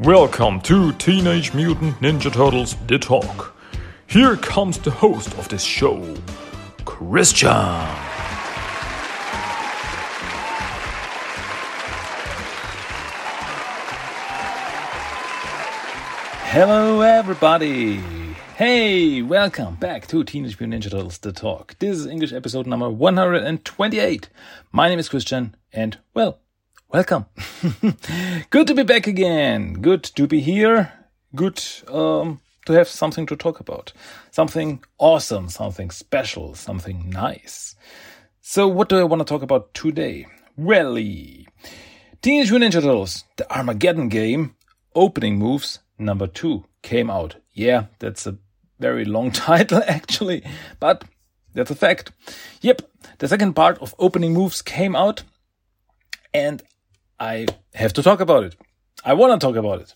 Welcome to Teenage Mutant Ninja Turtles The Talk. Here comes the host of this show, Christian. Hello, everybody. Hey, welcome back to Teenage Mutant Ninja Turtles The Talk. This is English episode number 128. My name is Christian, and well, welcome. Good to be back again. Good to be here. Good um, to have something to talk about. Something awesome, something special, something nice. So, what do I want to talk about today? Really, Teenage Mutant Ninja Turtles, the Armageddon game, opening moves number two came out. Yeah, that's a very long title actually, but that's a fact. Yep, the second part of opening moves came out, and I have to talk about it. I want to talk about it.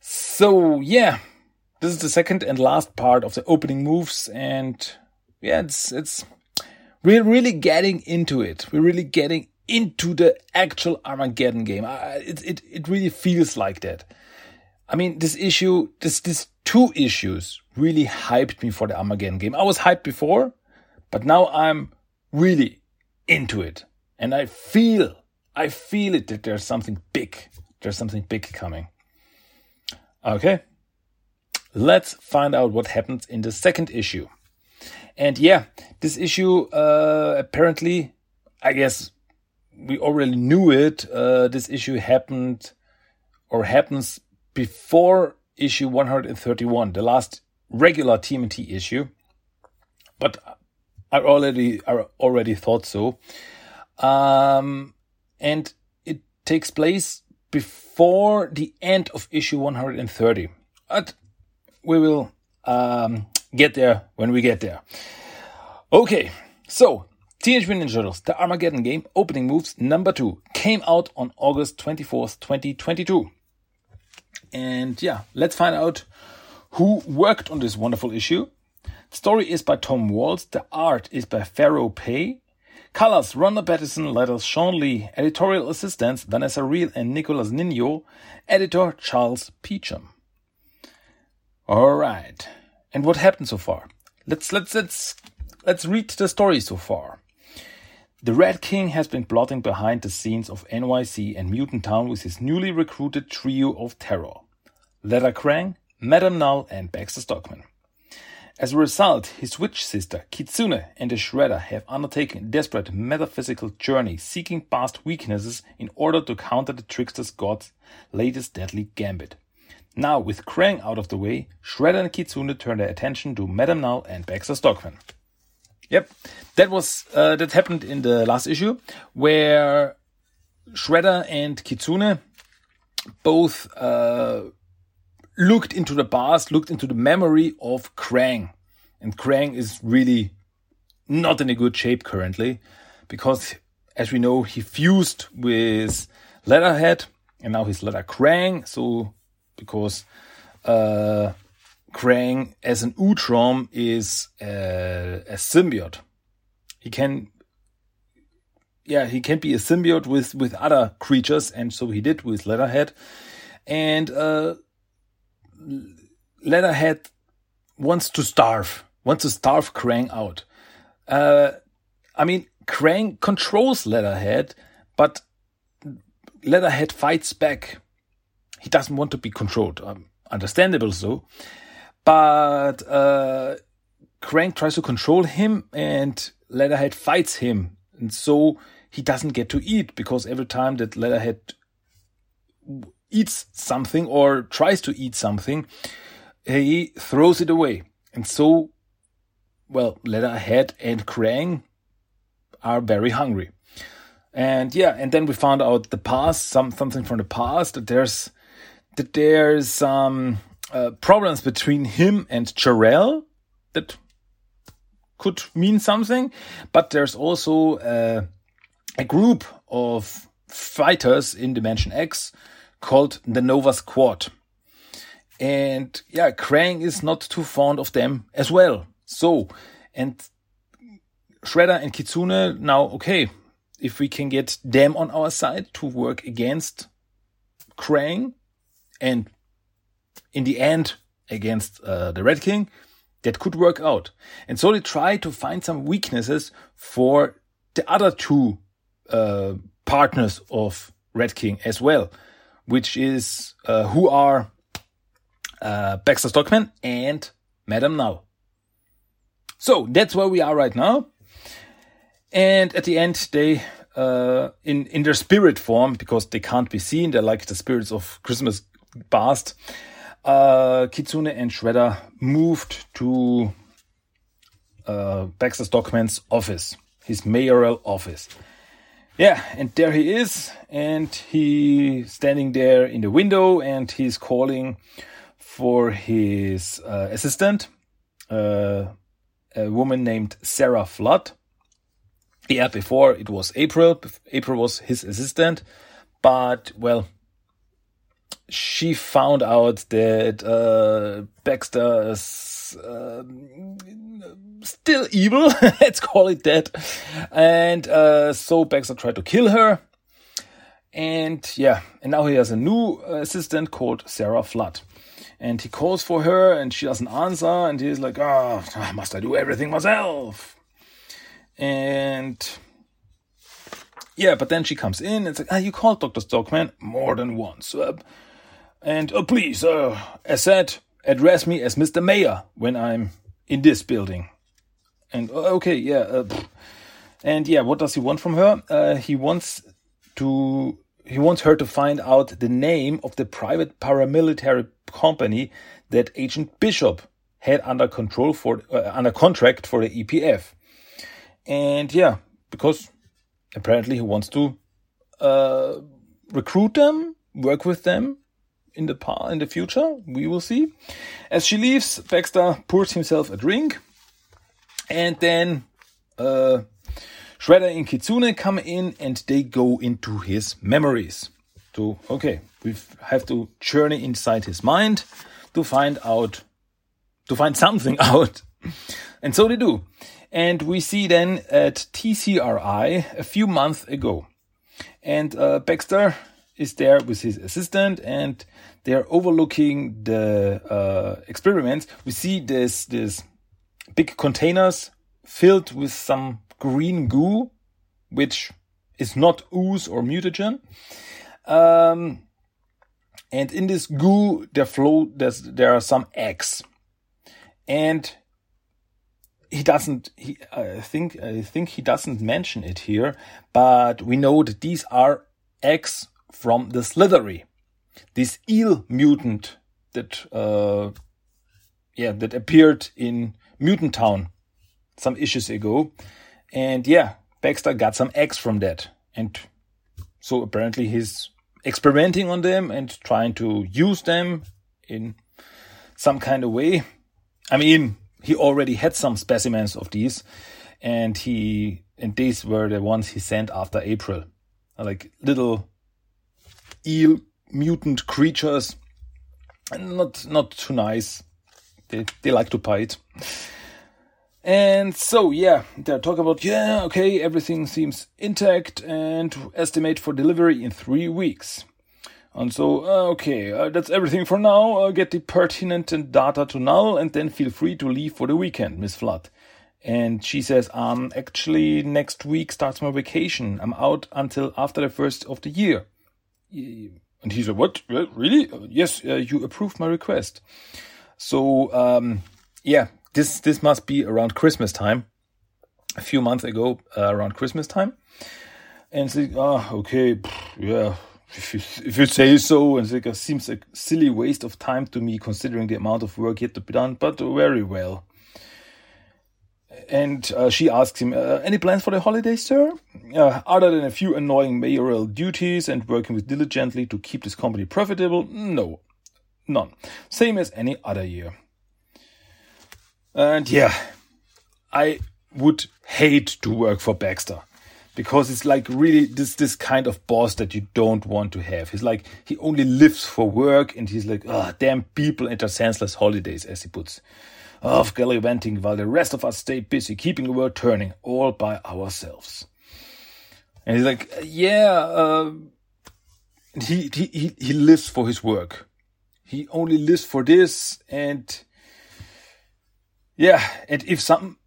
So, yeah, this is the second and last part of the opening moves, and yeah, it's it's we're really getting into it. We're really getting into the actual Armageddon game. I, it it it really feels like that. I mean, this issue, this this two issues really hyped me for the Armageddon game. I was hyped before, but now I'm really into it, and I feel I feel it that there's something big. There's something big coming. Okay. Let's find out what happens in the second issue. And yeah, this issue uh, apparently, I guess we already knew it. Uh, this issue happened or happens before issue 131, the last regular TMNT issue. But I already I already thought so. Um, and it takes place before the end of issue 130. But we will um, get there when we get there. Okay, so Teenage Mutant Ninja Turtles, the Armageddon game, opening moves number two, came out on August 24th, 2022. And yeah, let's find out who worked on this wonderful issue. The story is by Tom Waltz, the art is by Fero Pe, Colors Ronda Pattison, letters Shawn Lee, editorial assistants Vanessa Reel and Nicolas Nino, editor Charles Peacham. Alright. And what happened so far? Let's let's let's let's read the story so far. The Red King has been plotting behind the scenes of NYC and Mutant Town with his newly recruited trio of terror. Leather Krang, Madame Null, and Baxter Stockman. As a result, his witch sister, Kitsune, and the Shredder have undertaken a desperate metaphysical journey seeking past weaknesses in order to counter the trickster's god's latest deadly gambit. Now, with Krang out of the way, Shredder and Kitsune turn their attention to Madame Null and Baxter Stockman. Yep, that was uh, that happened in the last issue where Shredder and Kitsune both uh, looked into the past, looked into the memory of Krang. And Krang is really not in a good shape currently because, as we know, he fused with Leatherhead and now he's Leather Krang. So, because uh, Krang as an Utrom is a, a symbiote, he can yeah, he can be a symbiote with with other creatures, and so he did with Leatherhead. And uh, Leatherhead wants to starve, wants to starve Krang out. Uh, I mean, Krang controls Leatherhead, but Leatherhead fights back. He doesn't want to be controlled. Um, understandable so. But uh, Krang tries to control him, and Leatherhead fights him. And so he doesn't get to eat because every time that Leatherhead eats something or tries to eat something, he throws it away. And so, well, Leatherhead and Krang are very hungry. And yeah, and then we found out the past, some something from the past that there's that there's some uh, problems between him and Jarrell that could mean something, but there's also uh, a group of fighters in Dimension X called the Nova Squad. And yeah, Krang is not too fond of them as well. So, and Shredder and Kitsune now, okay, if we can get them on our side to work against Krang, And in the end, against uh, the Red King, that could work out. And so they try to find some weaknesses for the other two uh, partners of Red King as well, which is uh, who are uh, Baxter Stockman and Madame Null. So that's where we are right now. And at the end, they, uh, in, in their spirit form, because they can't be seen, they're like the spirits of Christmas past, uh, Kitsune and Shredder moved to uh, Baxter Stockman's office, his mayoral office. Yeah, and there he is, and he's standing there in the window, and he's calling for his uh, assistant, uh, a woman named Sarah Flood. Yeah, before it was April. April was his assistant, but well, she found out that uh, Baxter uh, still evil. Let's call it that. And uh, so Baxter tried to kill her. And yeah, and now he has a new assistant called Sarah Flood. And he calls for her and she doesn't answer. And he's like, oh, must I do everything myself? And yeah, but then she comes in and like, ah, you called Dr. Stockman more than once. Uh, and oh, please, uh, as said, address me as Mr. Mayor when I'm in this building. And uh, okay, yeah. Uh, and yeah, what does he want from her? Uh, he wants to he wants her to find out the name of the private paramilitary company that Agent Bishop had under control for uh, under contract for the EPF. And yeah, because apparently he wants to uh, recruit them, work with them in the par in the future. We will see. As she leaves, Baxter pours himself a drink and then uh, Shredder and Kitsune come in and they go into his memories. So, okay, we have to journey inside his mind to find out, to find something out. And so they do. And we see then at TCRI a few months ago. And uh, Baxter is there with his assistant and they're overlooking the uh, experiments. We see this, this big containers filled with some green goo, which is not ooze or mutagen. Um, and in this goo, there flow, there's, there are some eggs. And he doesn't, he, I think, I think he doesn't mention it here, but we know that these are eggs from the Slithery, this eel mutant that, uh, yeah, that appeared in Mutant Town some issues ago. And yeah, Baxter got some eggs from that. And so apparently he's experimenting on them and trying to use them in some kind of way. I mean, he already had some specimens of these and he, and these were the ones he sent after April. Like little eel mutant creatures and not, not too nice. They, they like to bite. And so, yeah, they're talking about, yeah, okay, everything seems intact and estimate for delivery in three weeks. And so, uh, okay, uh, that's everything for now. Uh, get the pertinent data to Null and then feel free to leave for the weekend, Miss Flood. And she says, um, actually, next week starts my vacation. I'm out until after the first of the year. And he said, what? Really? Yes, uh, you approved my request. So, um, yeah, this this must be around Christmas time, a few months ago, uh, around Christmas time. And it's like, oh, okay, yeah, if you, if you say so, and it seems a silly waste of time to me considering the amount of work yet to be done, but very well. And uh, she asks him, uh, Any plans for the holidays, sir? Uh, other than a few annoying mayoral duties and working with diligently to keep this company profitable? No, none. Same as any other year. And yeah, I would hate to work for Baxter because it's like really this this kind of boss that you don't want to have. He's like he only lives for work and he's like, oh damn people enter senseless holidays, as he puts. Of gallivanting while the rest of us stay busy keeping the world turning all by ourselves. And he's like, yeah, uh, he he he lives for his work. He only lives for this and yeah and if some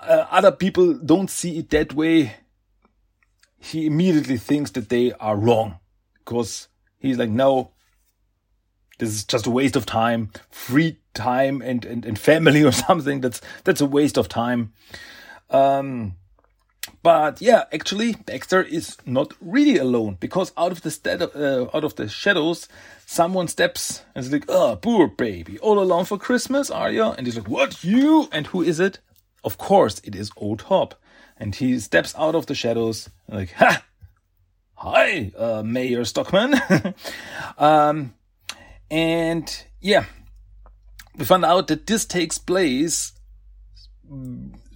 uh, other people don't see it that way he immediately thinks that they are wrong. Because he's like no this is just a waste of time free time and, and, and family or something. That's that's a waste of time. Um but yeah, actually, Baxter is not really alone because out of the uh, out of the shadows, someone steps and is like, "Oh, poor baby, all alone for Christmas, are you?" And he's like, "What, you?" And who is it? Of course, it is Old Hob, and he steps out of the shadows like, "Ha, hi, uh, Mayor Stockman." um, and yeah, we found out that this takes place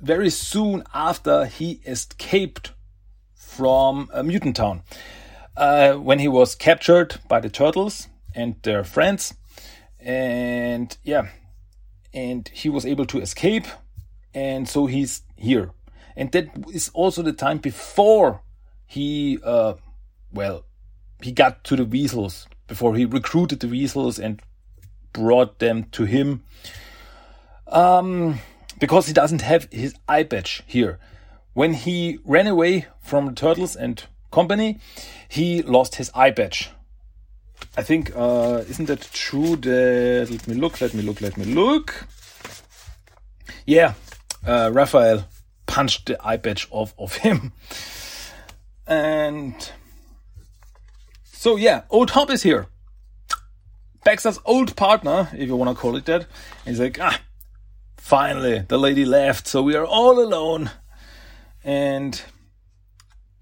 very soon after he escaped from uh, Mutant Town. Uh, when he was captured by the turtles and their friends. And yeah, and he was able to escape. And so he's here. And that is also the time before he, uh, well, he got to the Weasels, before he recruited the Weasels and brought them to him. Um, because he doesn't have his eye patch here. When he ran away from the turtles and company, he lost his eye patch. I think, uh, isn't that true? That let me look, let me look, let me look. Yeah, uh, Raphael punched the eye patch off of him. And so, yeah, Old Hob is here. Baxter's old partner, if you want to call it that. he's like, ah, Finally, the lady left, so we are all alone. And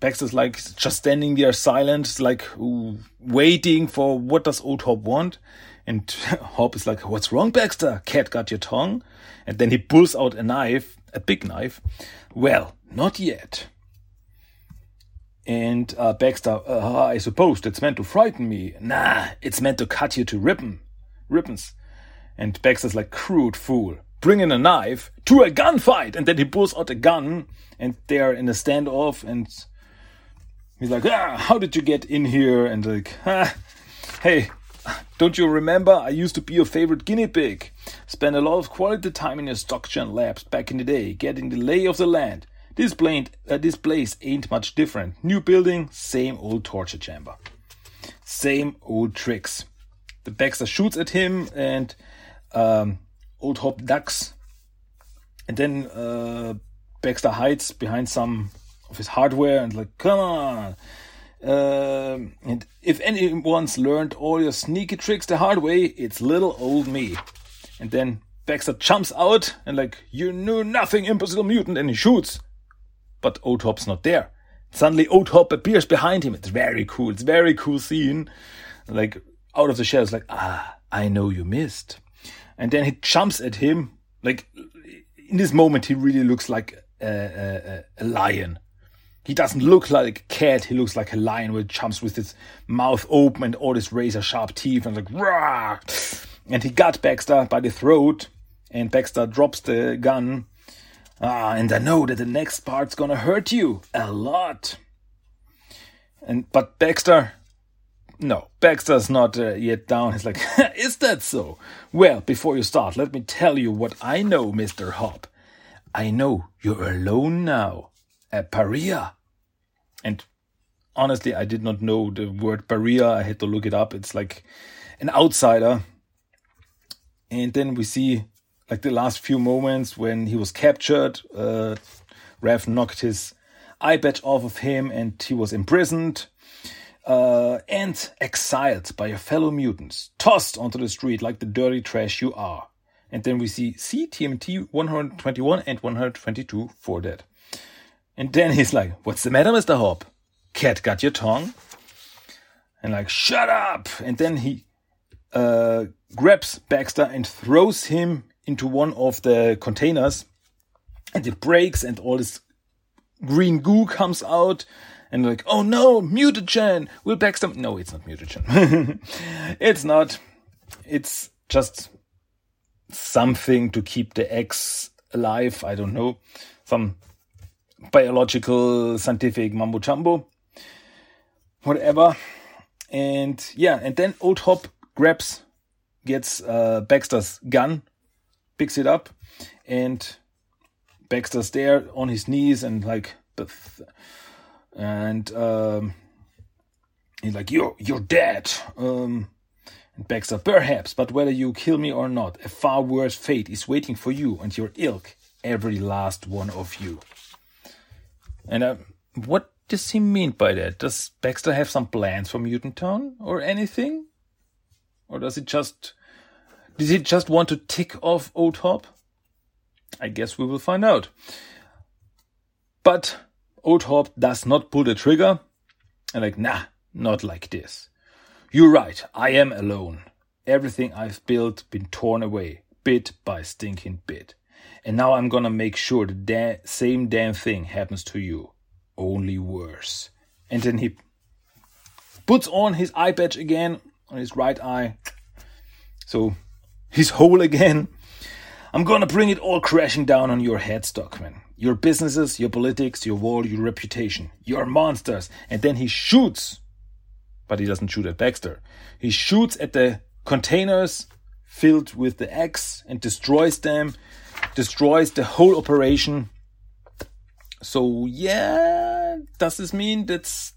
Baxter's like just standing there silent, like waiting for what does old Hob want. And Hob is like, What's wrong, Baxter? Cat got your tongue? And then he pulls out a knife, a big knife. Well, not yet. And uh, Baxter, uh, I suppose that's meant to frighten me. Nah, it's meant to cut you to ribbon, ribbons. And Baxter's like, crude fool bring in a knife to a gunfight. And then he pulls out a gun and they're in a standoff and he's like, ah, how did you get in here? And like, ah, hey, don't you remember? I used to be your favorite guinea pig. Spent a lot of quality time in your StockTech labs back in the day, getting the lay of the land. This, uh, this place ain't much different. New building, same old torture chamber. Same old tricks. The Baxter shoots at him and um, Old Hob ducks, and then uh, Baxter hides behind some of his hardware and like, come on. Uh, and if anyone's learned all your sneaky tricks the hard way, it's little old me. And then Baxter jumps out and like, you knew nothing, impossible mutant, and he shoots. But Old Hob's not there. Suddenly Old Hob appears behind him. It's very cool. It's very cool scene. Like out of the shadows, like, ah, I know you missed and then he jumps at him. Like in this moment, he really looks like a, a, a lion. He doesn't look like a cat. He looks like a lion which jumps with his mouth open and all his razor sharp teeth and like rah. And he got Baxter by the throat, and Baxter drops the gun. Ah, and I know that the next part's gonna hurt you a lot. And but Baxter no, Baxter's not uh, yet down. He's like, Is that so? Well, before you start, let me tell you what I know, Mr. Hob. I know you're alone now. A pariah. And honestly, I did not know the word pariah. I had to look it up. It's like an outsider. And then we see like the last few moments when he was captured. Uh, Raph knocked his eye patch off of him and he was imprisoned uh, and exiled by your fellow mutants, tossed onto the street like the dirty trash you are. And then we see C, TMNT 121 and 122 for that. And then he's like, What's the matter, Mr. Hob? Cat got your tongue? And like, Shut up! And then he uh, grabs Baxter and throws him into one of the containers. And it breaks, and all this green goo comes out and like, oh no, mutagen will back some. No, it's not mutagen. it's not. It's just something to keep the eggs alive. I don't know. Some biological, scientific mumbo jumbo. Whatever. And yeah, and then Old Hob grabs gets uh, Baxter's gun, picks it up, and Baxter's there on his knees and like, and um, he's like, "You're you're dead." Um, and Baxter, perhaps, but whether you kill me or not, a far worse fate is waiting for you and your ilk, every last one of you. And uh, what does he mean by that? Does Baxter have some plans for Mutant Town or anything? Or does he just did he just want to tick off Old Hob? I guess we will find out. But Old does not pull the trigger. And like, nah, not like this. You're right, I am alone. Everything I've built been torn away, bit by stinking bit. And now I'm gonna make sure the da- same damn thing happens to you. Only worse. And then he puts on his eye patch again on his right eye. So he's whole again. I'm gonna bring it all crashing down on your head, Stockman. Your businesses, your politics, your wall, your reputation, your monsters. And then he shoots but he doesn't shoot at Baxter. He shoots at the containers filled with the eggs and destroys them, destroys the whole operation. So yeah, does this mean that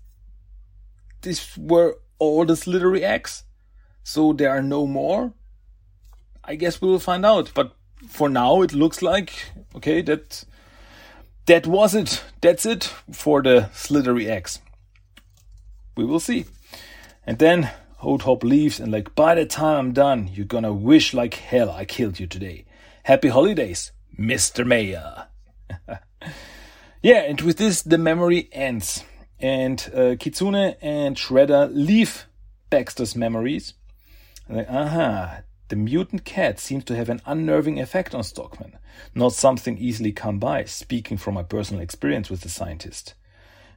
these were all the slithery eggs? So there are no more? I guess we will find out. But for now, it looks like okay that that was it. That's it for the slithery X. We will see. And then Old Hob leaves and like, by the time I'm done, you're gonna wish like hell I killed you today. Happy holidays, Mr. Mayor. yeah, and with this, the memory ends. And uh, Kitsune and Shredder leave Baxter's memories. Like, aha, the mutant cat seems to have an unnerving effect on Stockman. Not something easily come by, speaking from my personal experience with the scientist.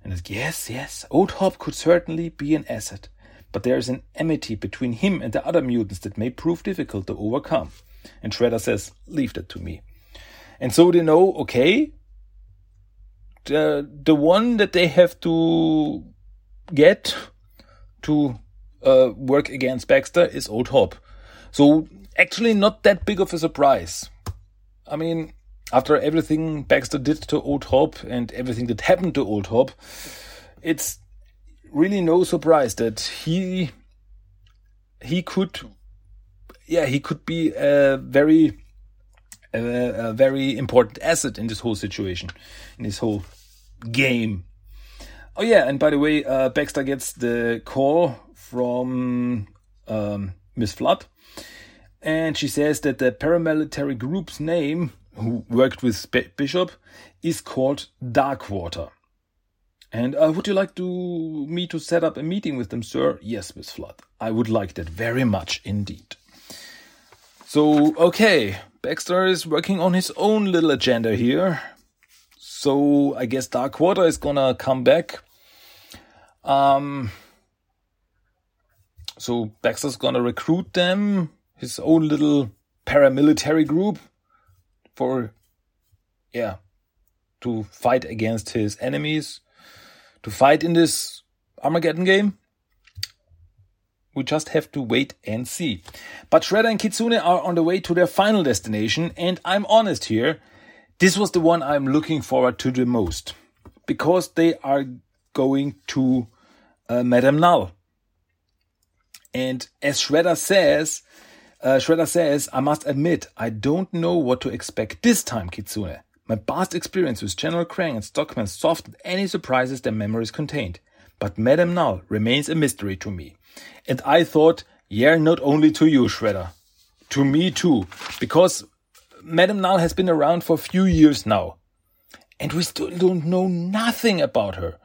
And yes, yes, Old Hob could certainly be an asset but there is an enmity between him and the other mutants that may prove difficult to overcome. And Shredder says, Leave that to me. And so they know, okay, the, the one that they have to get to uh, work against Baxter is Old Hob. So actually not that big of a surprise. I mean, after everything Baxter did to Old Hob and everything that happened to Old Hob, it's really no surprise that he he could yeah he could be a very a, a very important asset in this whole situation in this whole game oh yeah and by the way uh, baxter gets the call from um, miss flood and she says that the paramilitary group's name who worked with bishop is called darkwater and uh, would you like to me to set up a meeting with them, sir? Yes, Miss Flood. I would like that very much indeed. So, okay, Baxter is working on his own little agenda here. So, I guess Darkwater is gonna come back. Um, so Baxter's gonna recruit them, his own little paramilitary group, for, yeah, to fight against his enemies to fight in this Armageddon game? We just have to wait and see. But Shredder and Kitsune are on the way to their final destination, and I'm honest here, this was the one I'm looking forward to the most. Because they are going to uh, Madame Null. And as Shredder says, uh, Shredder says, I must admit, I don't know what to expect this time, Kitsune. My past experience with General Krang and Stockman softened any surprises their memories contained. But Madame Null remains a mystery to me. And I thought, yeah, not only to you, Shredder. To me too. Because Madame Null has been around for a few years now. And we still don't know nothing about her.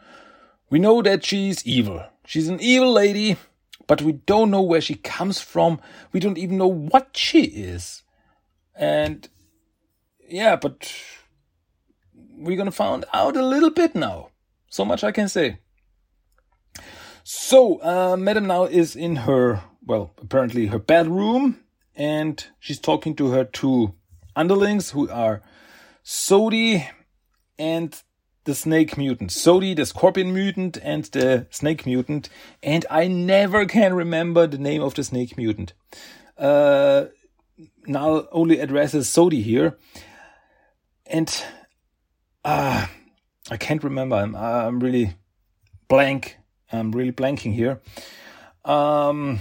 We know that she's evil. She's an evil lady, but we don't know where she comes from. We don't even know what she is. And yeah, but we're gonna find out a little bit now. So much I can say. So, uh, Madame Null is in her, well, apparently her bedroom, and she's talking to her two underlings who are Sodi and the snake mutant. Sodi, the scorpion mutant, and the snake mutant. And I never can remember the name of the snake mutant. uh, now only addresses Sodi here. And uh, I can't remember. I'm, I'm really blank. I'm really blanking here. Um,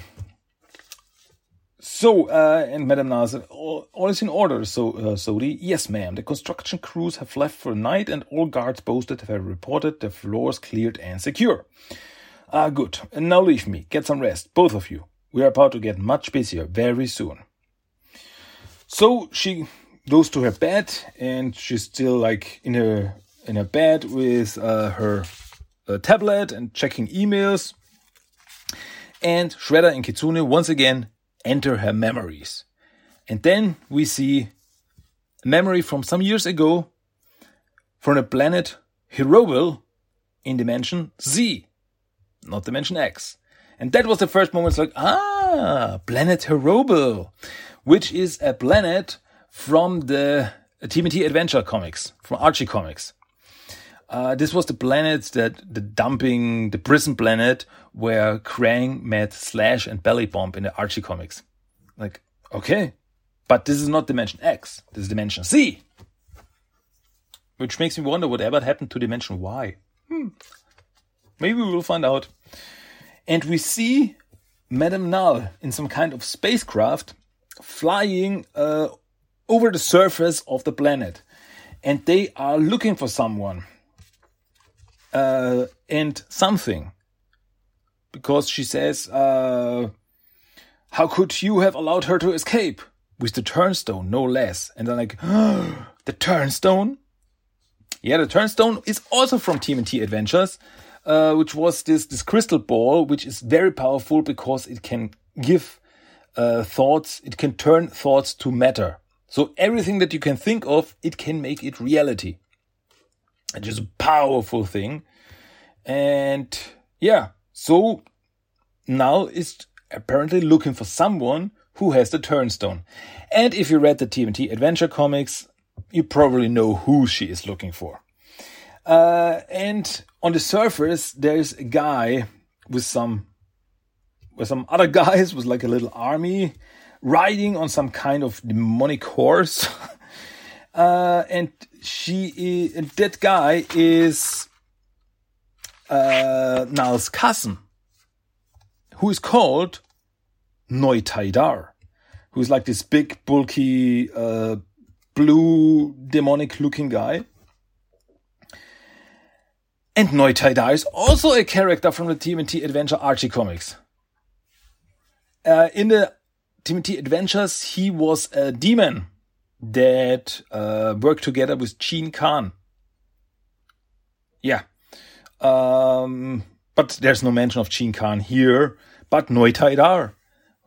so, uh, and Madame Nazar, all, all, is in order. So, uh, yes, ma'am. The construction crews have left for the night, and all guards posted have reported the floors cleared and secure. Ah, good. And now leave me. Get some rest, both of you. We are about to get much busier very soon. So she goes to her bed, and she's still like in her in her bed with uh, her uh, tablet and checking emails. And Shredder and Kitsune once again enter her memories. And then we see a memory from some years ago from the planet Hiroville in dimension Z, not dimension X. And that was the first moment it's like, ah, planet Hiroville, which is a planet from the TMNT Adventure comics, from Archie comics. Uh, this was the planet that the dumping, the prison planet where Krang met Slash and Belly Bomb in the Archie comics. Like, okay, but this is not Dimension X. This is Dimension Z. Which makes me wonder whatever happened to Dimension Y. Hmm. Maybe we will find out. And we see Madame Null in some kind of spacecraft flying uh, over the surface of the planet. And they are looking for someone uh, and something. Because she says, uh, how could you have allowed her to escape? With the turnstone, no less. And then like, oh, the turnstone? Yeah, the turnstone is also from TMNT Adventures, uh, which was this, this crystal ball, which is very powerful because it can give uh, thoughts, it can turn thoughts to matter. So everything that you can think of, it can make it reality. Is a powerful thing. And yeah, so now it's apparently looking for someone who has the turnstone. And if you read the TMNT Adventure comics, you probably know who she is looking for. Uh, and on the surface, there's a guy with some with some other guys with like a little army riding on some kind of demonic horse. uh, and she is, and that guy is uh, Null's cousin who is called Noitaidar, who's like this big, bulky, uh, blue, demonic looking guy. And Noitaidar is also a character from the TMNT Adventure Archie comics. Uh, in the TMNT Adventures, he was a demon that uh, worked together with Gene Khan. Yeah. Um, but there's no mention of Gene Khan here but Noitaidar,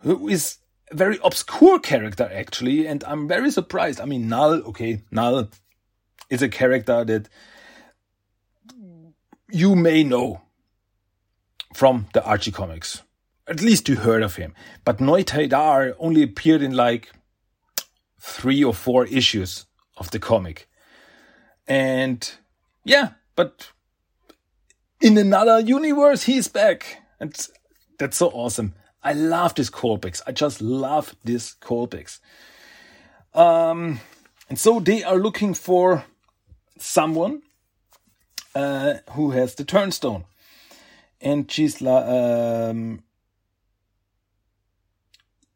who is a very obscure character actually, and I'm very surprised. I mean, Null, okay, Null is a character that you may know from the Archie comics. At least you heard of him. But Noitaidar only appeared in like three or four issues of the comic. And yeah, but in another universe, he's back. And that's so awesome. I love this callbacks. I just love this callbacks. Um, and so they are looking for someone uh, who has the turnstone. And she's like, um,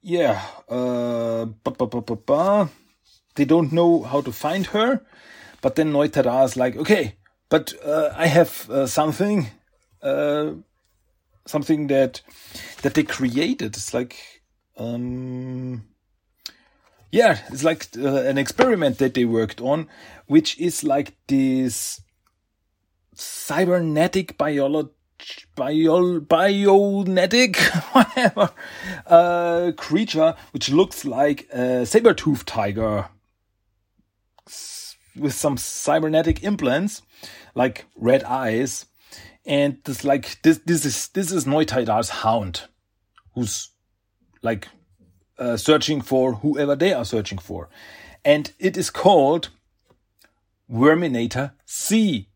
yeah, uh, ba, ba, ba, they don't know how to find her. But then Noitara is like, okay, but uh, I have uh, something uh, something that that they created. It's like um, yeah, it's like uh, an experiment that they worked on, which is like this cybernetic biology bio bionetic whatever uh, creature which looks like a saber-toothed tiger with some cybernetic implants like red eyes and this like this this is this is Noitaidar's hound, who's like uh, searching for whoever they are searching for, and it is called Verminator C.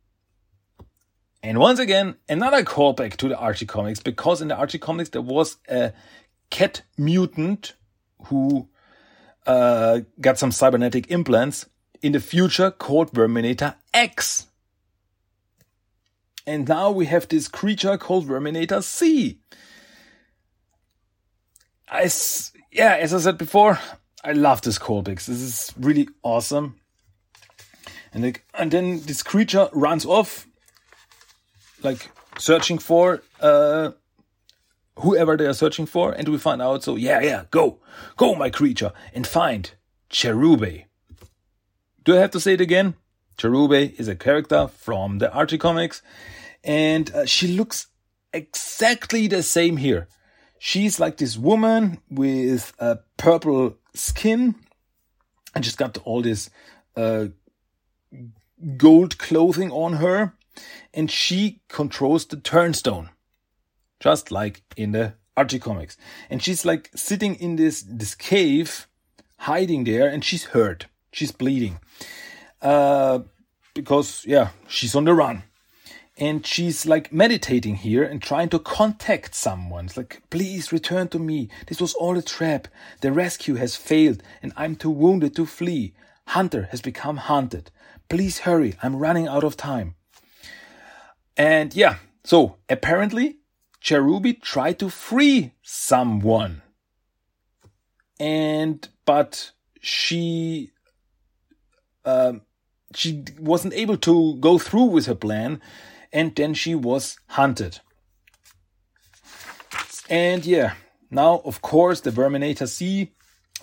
And once again, another callback to the Archie comics because in the Archie comics there was a cat mutant who uh, got some cybernetic implants in the future called Verminator X. And now we have this creature called Verminator C. I, yeah, as I said before, I love this callbacks. This is really awesome. And, like, and then this creature runs off, like searching for uh, whoever they are searching for, and we find out. So yeah, yeah, go, go, my creature, and find Cherubae. Do I have to say it again? Cherubae is a character from the Archie comics, and uh, she looks exactly the same here. She's like this woman with a purple skin, and she's got all this uh, gold clothing on her, and she controls the turnstone just like in the Archie comics. And she's like sitting in this this cave, hiding there, and she's hurt. She's bleeding, uh, because yeah, she's on the run, and she's like meditating here and trying to contact someone. It's like, please return to me. This was all a trap. The rescue has failed, and I'm too wounded to flee. Hunter has become haunted. Please hurry. I'm running out of time. And yeah, so apparently Cherubae tried to free someone. And, but she, uh, she wasn't able to go through with her plan. And then she was hunted. And yeah, now, of course, the Verminator C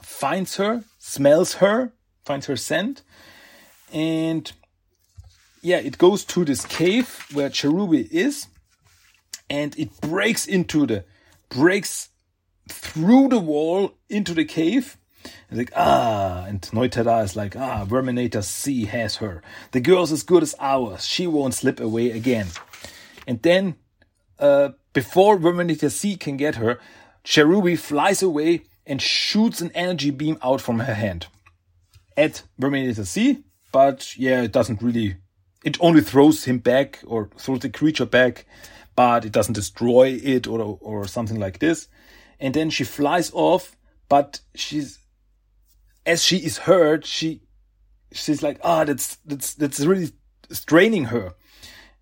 finds her, smells her, finds her scent. And yeah, it goes to this cave where Cherubae is and it breaks into the breaks through the wall into the cave. And like ah, and Neutada is like ah, Verminator C has her. The girl's as good as ours. She won't slip away again. And then, uh, before Verminator C can get her, Cherubae flies away and shoots an energy beam out from her hand at Verminator C. But yeah, it doesn't really. It only throws him back or throws the creature back but it doesn't destroy it or or something like this. And then she flies off, but she's as she is hurt, she she's like, ah, that's that's that's really straining her.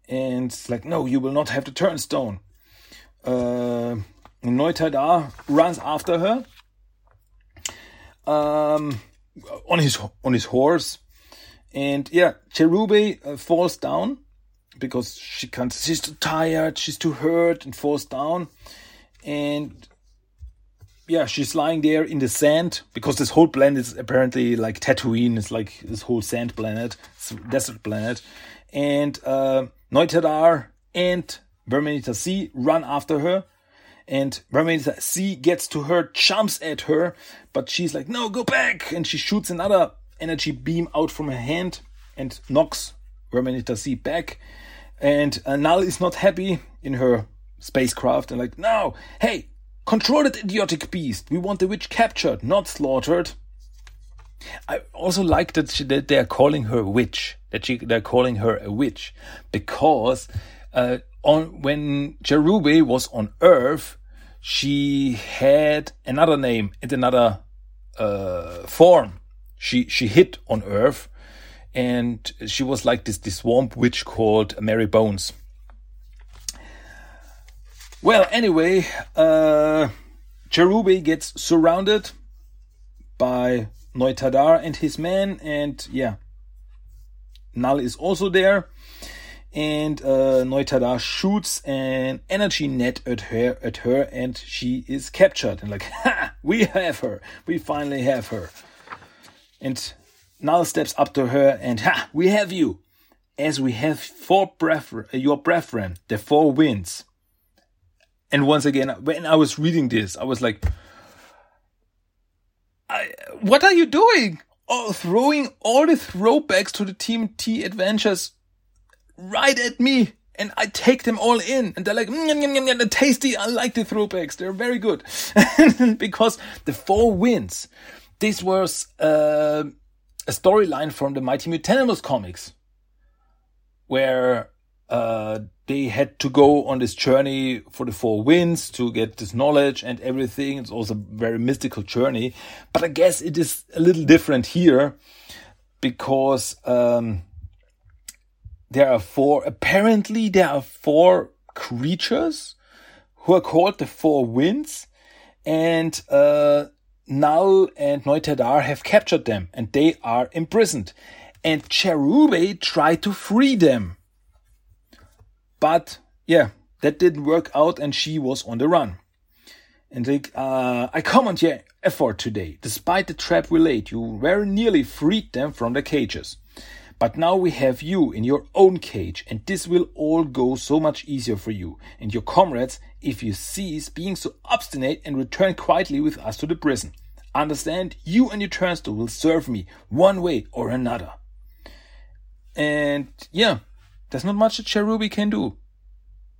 And it's like, no, you will not have the turnstone. Uh, Neutada runs after her um, on his on his horse, and yeah, Cherubae uh, falls down because she can't she's too tired she's too hurt and falls down. And yeah she's lying there in the sand because this whole planet is apparently like Tatooine. It's like this whole sand planet desert planet. And uh Noitaidar and Verminator C run after her. And Verminator C gets to her jumps at her but she's like no go back! And she shoots another energy beam out from her hand and knocks Verminator C back and uh, Null is not happy in her spacecraft and like, no, hey, control that idiotic beast. We want the witch captured, not slaughtered. I also like that, she, that they are calling her witch. That she, they're calling her a witch because uh, on when Cherubae was on Earth, she had another name and another uh, form. She she hit on Earth, and she was like this this swamp witch called Mary Bones. Well, anyway, uh, Cherubae gets surrounded by Noitaidar and his men, and yeah, Null is also there. And uh, Noitaidar shoots an energy net at her, at her, and she is captured. And like, ha, we have her. We finally have her. And Null steps up to her and, ha, we have you. As we have four prefer- your brethren, the four winds. And once again, when I was reading this, I was like, I, what are you doing? Oh, throwing all the throwbacks to the Team T adventures right at me. And I take them all in. And they're like, mm, mm, tasty. I like the throwbacks. They're very good. because the four winds, this was, uh, a storyline from the Mighty Mutanimals comics, where uh, they had to go on this journey for the four winds to get this knowledge and everything. It's also a very mystical journey. But I guess it is a little different here because um, there are four, apparently, there are four creatures who are called the Four Winds. And uh, Null and Noitaidar have captured them and they are imprisoned. And Cherubae tried to free them but yeah, that didn't work out and she was on the run. And like, uh, I comment your effort today. Despite the trap we laid, you very nearly freed them from the cages. But now we have you in your own cage, and this will all go so much easier for you and your comrades if you cease being so obstinate and return quietly with us to the prison. Understand, you and your turnstone will serve me one way or another. And yeah, there's not much that Cherubae can do.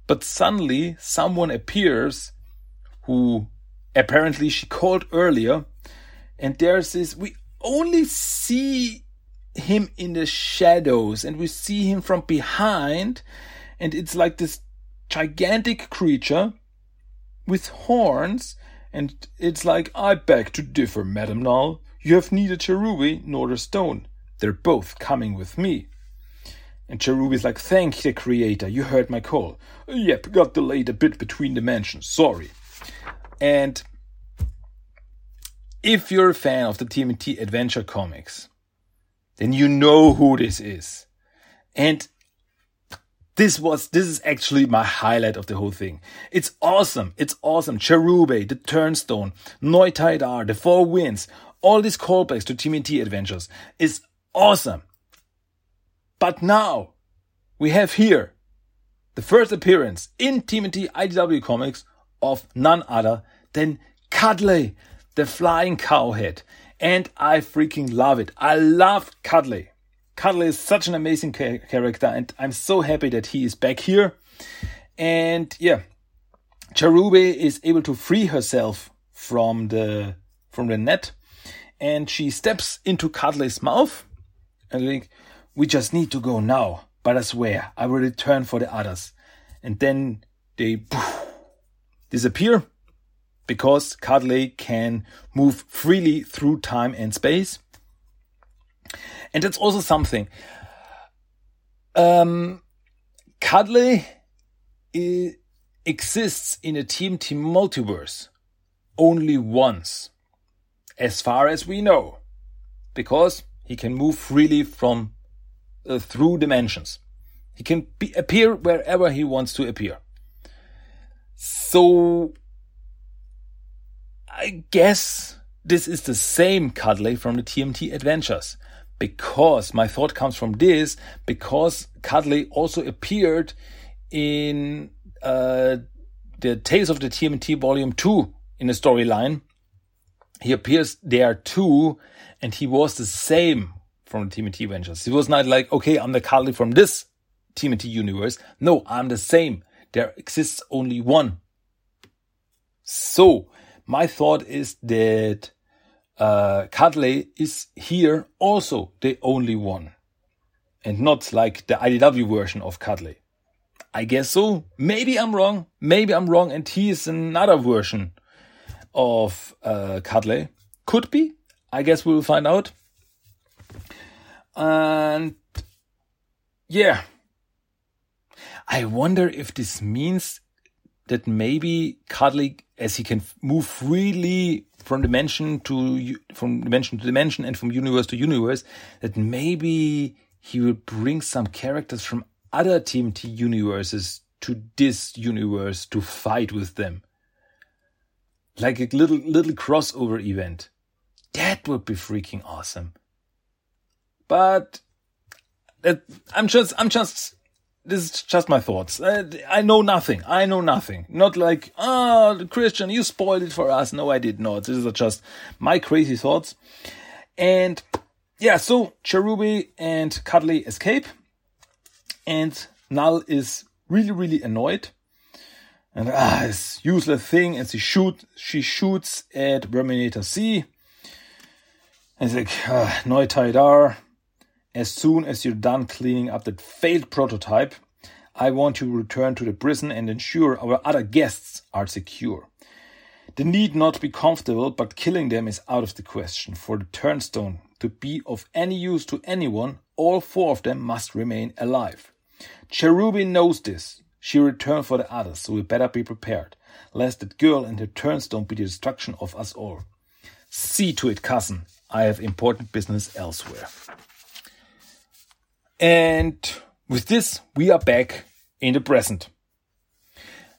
But suddenly someone appears who apparently she called earlier, and there's this we only see him in the shadows and we see him from behind, and it's like this gigantic creature with horns, and it's like, I beg to differ, Madame Null. You have neither Cherubae nor the stone. They're both coming with me. And Cherubae's like, Thank the creator, you heard my call. Yep, got delayed a bit between dimensions, sorry. And if you're a fan of the TMNT Adventure comics, then you know who this is. And this was, this is actually my highlight of the whole thing. It's awesome. It's awesome. Cherubae, the Turnstone, Noitaidar, the Four Winds, all these callbacks to TMNT Adventures is awesome. But now we have here the first appearance in TMNT IDW comics of none other than Cudley, the flying cowhead. And I freaking love it. I love Cudley. Cudley is such an amazing ca- character, and I'm so happy that he is back here. And yeah, Cherubae is able to free herself from the from the net, and she steps into Cudley's mouth, and like, we just need to go now, but I swear I will return for the others. And then they poof, disappear because Cudley can move freely through time and space. And that's also something. Um, exists in a TMNT multiverse only once, as far as we know, because he can move freely from uh, through dimensions. He can be, appear wherever he wants to appear. So, I guess this is the same Cudley from the TMT Adventures. Because my thought comes from this, because Cudley also appeared in uh, the Tales of the TMT Volume 2 in the storyline. He appears there too, and he was the same from the TMT Adventures. He was not like, okay, I'm the Cudley from this TMNT universe. No, I'm the same. There exists only one. So, my thought is that uh, is here also the only one. And not like the IDW version of Cudley. I guess so. Maybe I'm wrong. Maybe I'm wrong and he is another version of uh, Cudley. Could be. I guess we'll find out. And yeah, I wonder if this means that maybe Cudley, as he can move freely from dimension to from dimension to dimension and from universe to universe, that maybe he will bring some characters from other TMNT universes to this universe to fight with them, like a little little crossover event. That would be freaking awesome. But I'm just, I'm just, this is just my thoughts. Uh, I know nothing. I know nothing. Not like, oh, Christian, you spoiled it for us. No, I did not. These are just my crazy thoughts. And yeah, so Cherubae and Cudley escape. And Null is really, really annoyed. And ah, this useless thing. And she shoot, she shoots at Verminator C. And it's like, ah, Noitaidar as soon as you're done cleaning up that failed prototype, I want you to return to the prison and ensure our other guests are secure. They need not be comfortable, but killing them is out of the question. For the turnstone to be of any use to anyone, all four of them must remain alive. Cherubae knows this. She returned for the others, so we better be prepared, lest that girl and her turnstone be the destruction of us all. See to it, cousin. I have important business elsewhere. And with this, we are back in the present.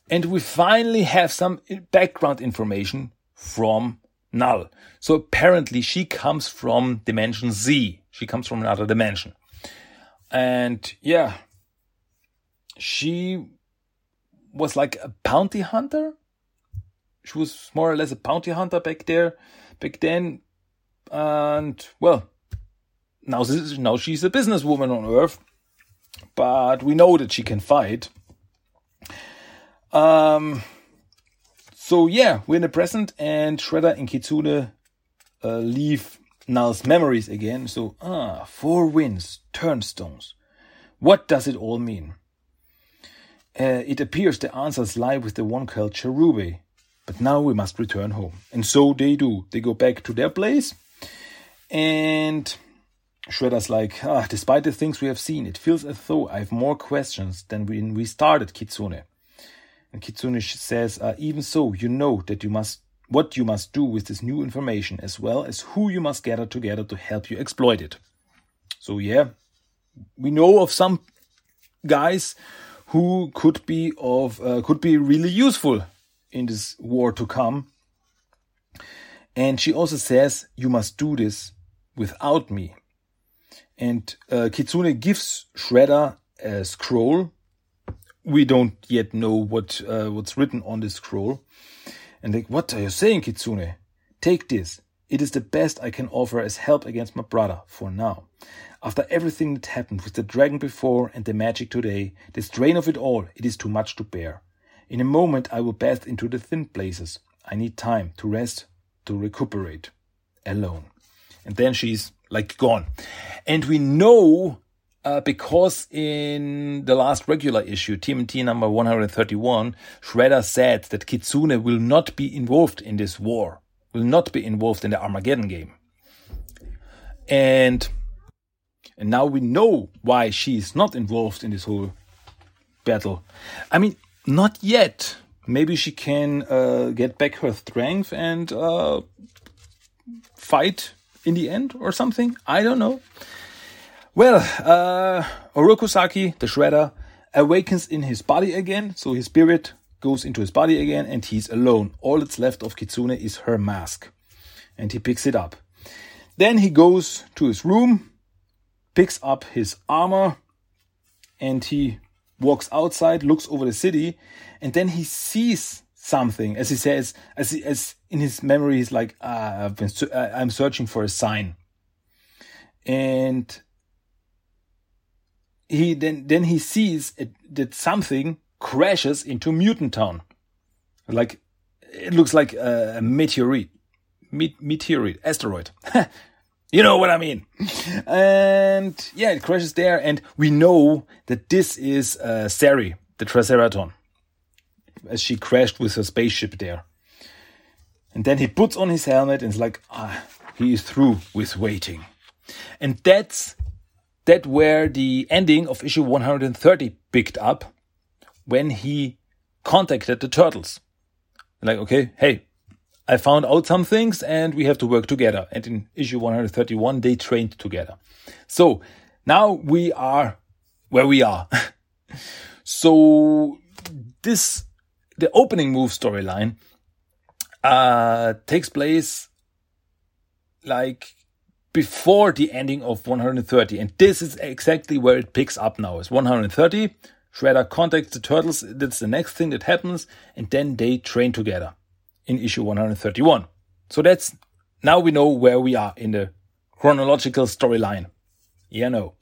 And we finally have some background information from Null. So apparently she comes from dimension Z. She comes from another dimension. And yeah, she was like a bounty hunter. She was more or less a bounty hunter back there, back then. And well, now, now she's a businesswoman on Earth, but we know that she can fight. Um, so yeah, we're in the present, and Shredder and Kitsune uh, leave Null's memories again. So ah, four winds, turnstones. What does it all mean? Uh, it appears the answers lie with the one called Cherubae. But now we must return home. And so they do. They go back to their place. And Shredder's like, ah, despite the things we have seen, it feels as though I have more questions than when we started Kitsune. And Kitsune says, uh, even so, you know that you must what you must do with this new information, as well as who you must gather together to help you exploit it. So yeah, we know of some guys who could be of uh, could be really useful in this war to come. And she also says, "You must do this without me." And uh, Kitsune gives Shredder a scroll we don't yet know what uh, what's written on this scroll. And like, what are you saying, Kitsune? Take this. It is the best I can offer as help against my brother for now. After everything that happened with the dragon before and the magic today, the strain of it all, it is too much to bear. In a moment I will bath into the thin places. I need time to rest, to recuperate. Alone. And then she's like gone. And we know uh, because in the last regular issue, TMT number 131, Shredder said that Kitsune will not be involved in this war, will not be involved in the Armageddon game. And, and now we know why she is not involved in this whole battle. I mean, not yet. Maybe she can uh, get back her strength and uh, fight in the end or something. I don't know. Well, uh, Orokusaki, the Shredder, awakens in his body again, so his spirit goes into his body again, and he's alone. All that's left of Kitsune is her mask, and he picks it up. Then he goes to his room, picks up his armor, and he walks outside, looks over the city, and then he sees something. As he says, as, he, as in his memory, he's like, ah, I've been, I'm searching for a sign. And he then then he sees it, that something crashes into Mutant Town, like it looks like a, meteorite, Me- meteorite, asteroid. you know what I mean? And yeah, it crashes there, and we know that this is uh, Sari, the Triceraton, as she crashed with her spaceship there. And then he puts on his helmet and is like, ah, he is through with waiting. And that's that where the ending of issue 130 picked up when he contacted the turtles. Like, okay, hey, I found out some things and we have to work together. And in issue 131, they trained together. So now we are where we are. so this, the opening move storyline, uh, takes place like before the ending of 130. And this is exactly where it picks up now. It's 130. Shredder contacts the turtles. That's the next thing that happens. And then they train together in issue 131. So that's now we know where we are in the chronological storyline. Yeah, no.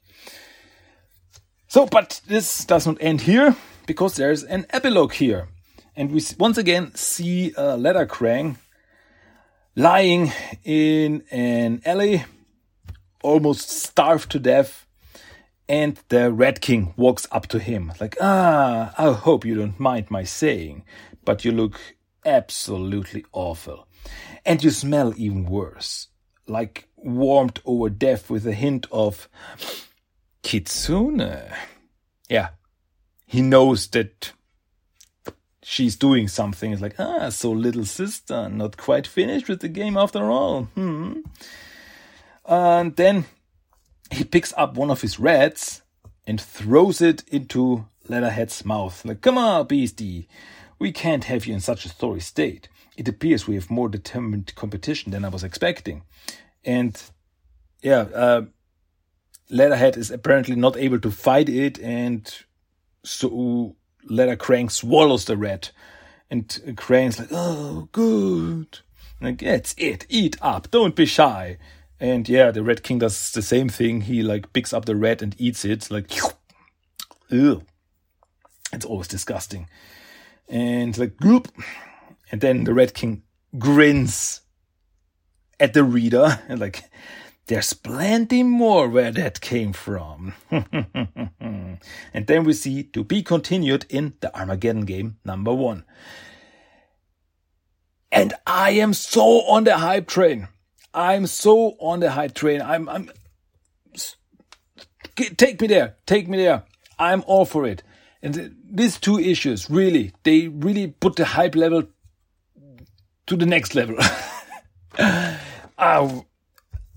So, but this does not end here because there's an epilogue here. And we once again see uh, Leather Krang lying in an alley almost starved to death and the Red King walks up to him, like, ah, I hope you don't mind my saying, but you look absolutely awful. And you smell even worse, like warmed over death with a hint of kitsune. Yeah, he knows that she's doing something. It's like, ah, so little sister, not quite finished with the game after all. Hmm. And then he picks up one of his rats and throws it into Leatherhead's mouth. Like, come on, beastie. We can't have you in such a sorry state. It appears we have more determined competition than I was expecting. And yeah, uh, Leatherhead is apparently not able to fight it, and so Leather Krang swallows the rat. And Krang's like, oh, good. Like, that's it. Eat up. Don't be shy. And yeah, the Red King does the same thing. He like picks up the rat and eats it. Like, ew. It's always disgusting. And like, goop. And then the Red King grins at the reader and like, there's plenty more where that came from. and then we see to be continued in the Armageddon game number one. And I am so on the hype train. I'm so on the hype train. I'm, I'm, take me there. Take me there. I'm all for it. And these two issues, really, they really put the hype level to the next level. uh,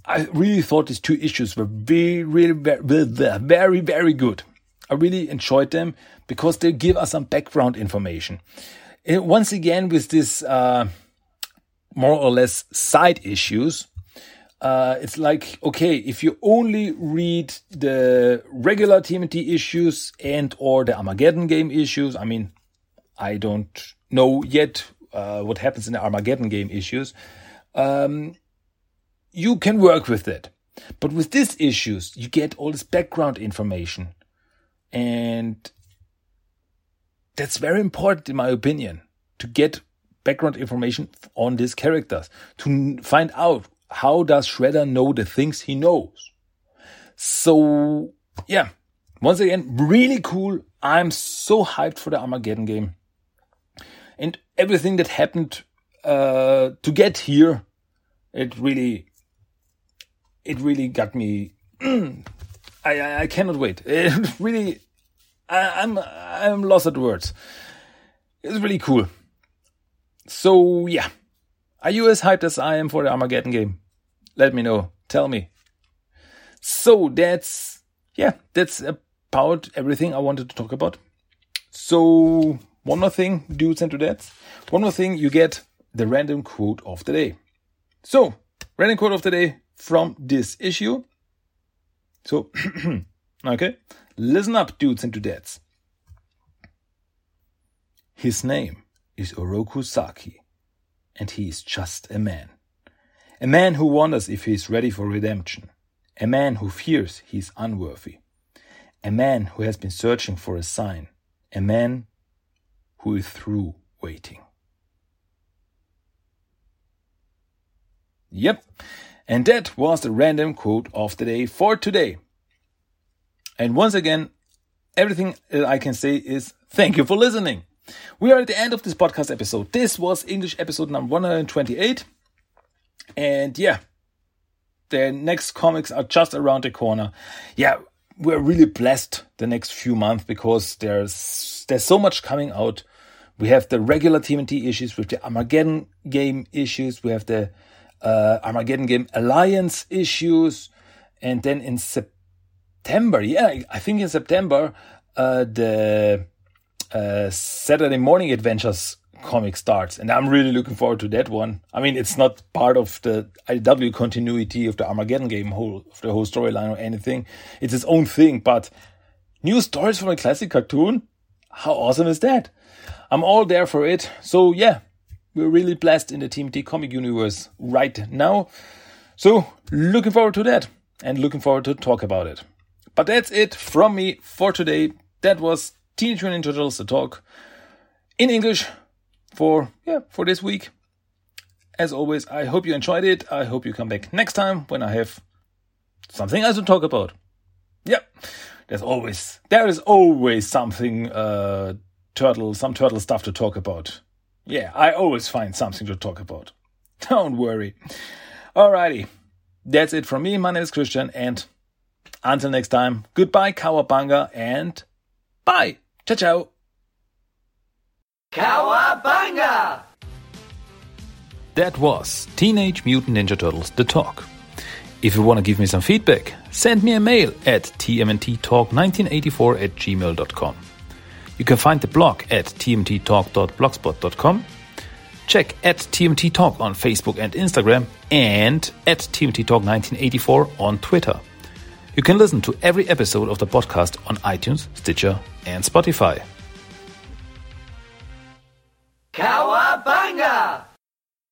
I really thought these two issues were very, really, very, very, very good. I really enjoyed them because they give us some background information. And once again, with this uh, more or less side issues, uh, it's like okay, if you only read the regular TMNT issues and or the Armageddon game issues, I mean, I don't know yet uh, what happens in the Armageddon game issues. Um, you can work with it. But with these issues, you get all this background information. And that's very important, in my opinion, to get background information on these characters, to find out how does Shredder know the things he knows. So, yeah, once again, really cool. I'm so hyped for the Armageddon game. And everything that happened uh, to get here, it really it really got me. I, I, I cannot wait. It really, I, I'm I'm lost at words. It's really cool. So yeah, are you as hyped as I am for the Armageddon game? Let me know. Tell me. So that's yeah, that's about everything I wanted to talk about. So one more thing, dudes and dudettes. One more thing, you get the random quote of the day. So random quote of the day from this issue. So, okay, listen up, dudes and dudettes. His name is Oroku Saki, and he is just a man. A man who wonders if he is ready for redemption. A man who fears he is unworthy. A man who has been searching for a sign. A man who is through waiting. Yep, and that was the random quote of the day for today. And once again, everything that I can say is thank you for listening. We are at the end of this podcast episode. This was English episode number 128. And yeah, the next comics are just around the corner. Yeah, we're really blessed the next few months because there's there's so much coming out. We have the regular TMNT issues with the Armageddon game issues. We have the uh, Armageddon Game Alliance issues, and then in September, yeah, I think in September, uh, the uh, Saturday Morning Adventures comic starts, and I'm really looking forward to that one. I mean, it's not part of the IDW continuity of the Armageddon game, whole of the whole storyline or anything. It's its own thing, but new stories from a classic cartoon. How awesome is that? I'm all there for it. So yeah, we're really blessed in the TMNT comic universe right now. So, looking forward to that and looking forward to talk about it. But that's it from me for today. That was Teenage Mutant Ninja Turtles the talk in English for yeah for this week. As always, I hope you enjoyed it. I hope you come back next time when I have something else to talk about. Yep. there's always there is always something uh, turtle some turtle stuff to talk about. Yeah, I always find something to talk about. Don't worry. Alrighty, that's it from me. My name is Christian, and until next time, goodbye, Cowabunga, and bye. Ciao, ciao. Cowabunga! That was Teenage Mutant Ninja Turtles The Talk. If you want to give me some feedback, send me a mail at tmnttalk1984 at gmail.com. You can find the blog at tmttalk.blogspot.com. Check at TMT Talk on Facebook and Instagram and at TMT Talk 1984 on Twitter. You can listen to every episode of the podcast on iTunes, Stitcher, and Spotify. Cowabunga!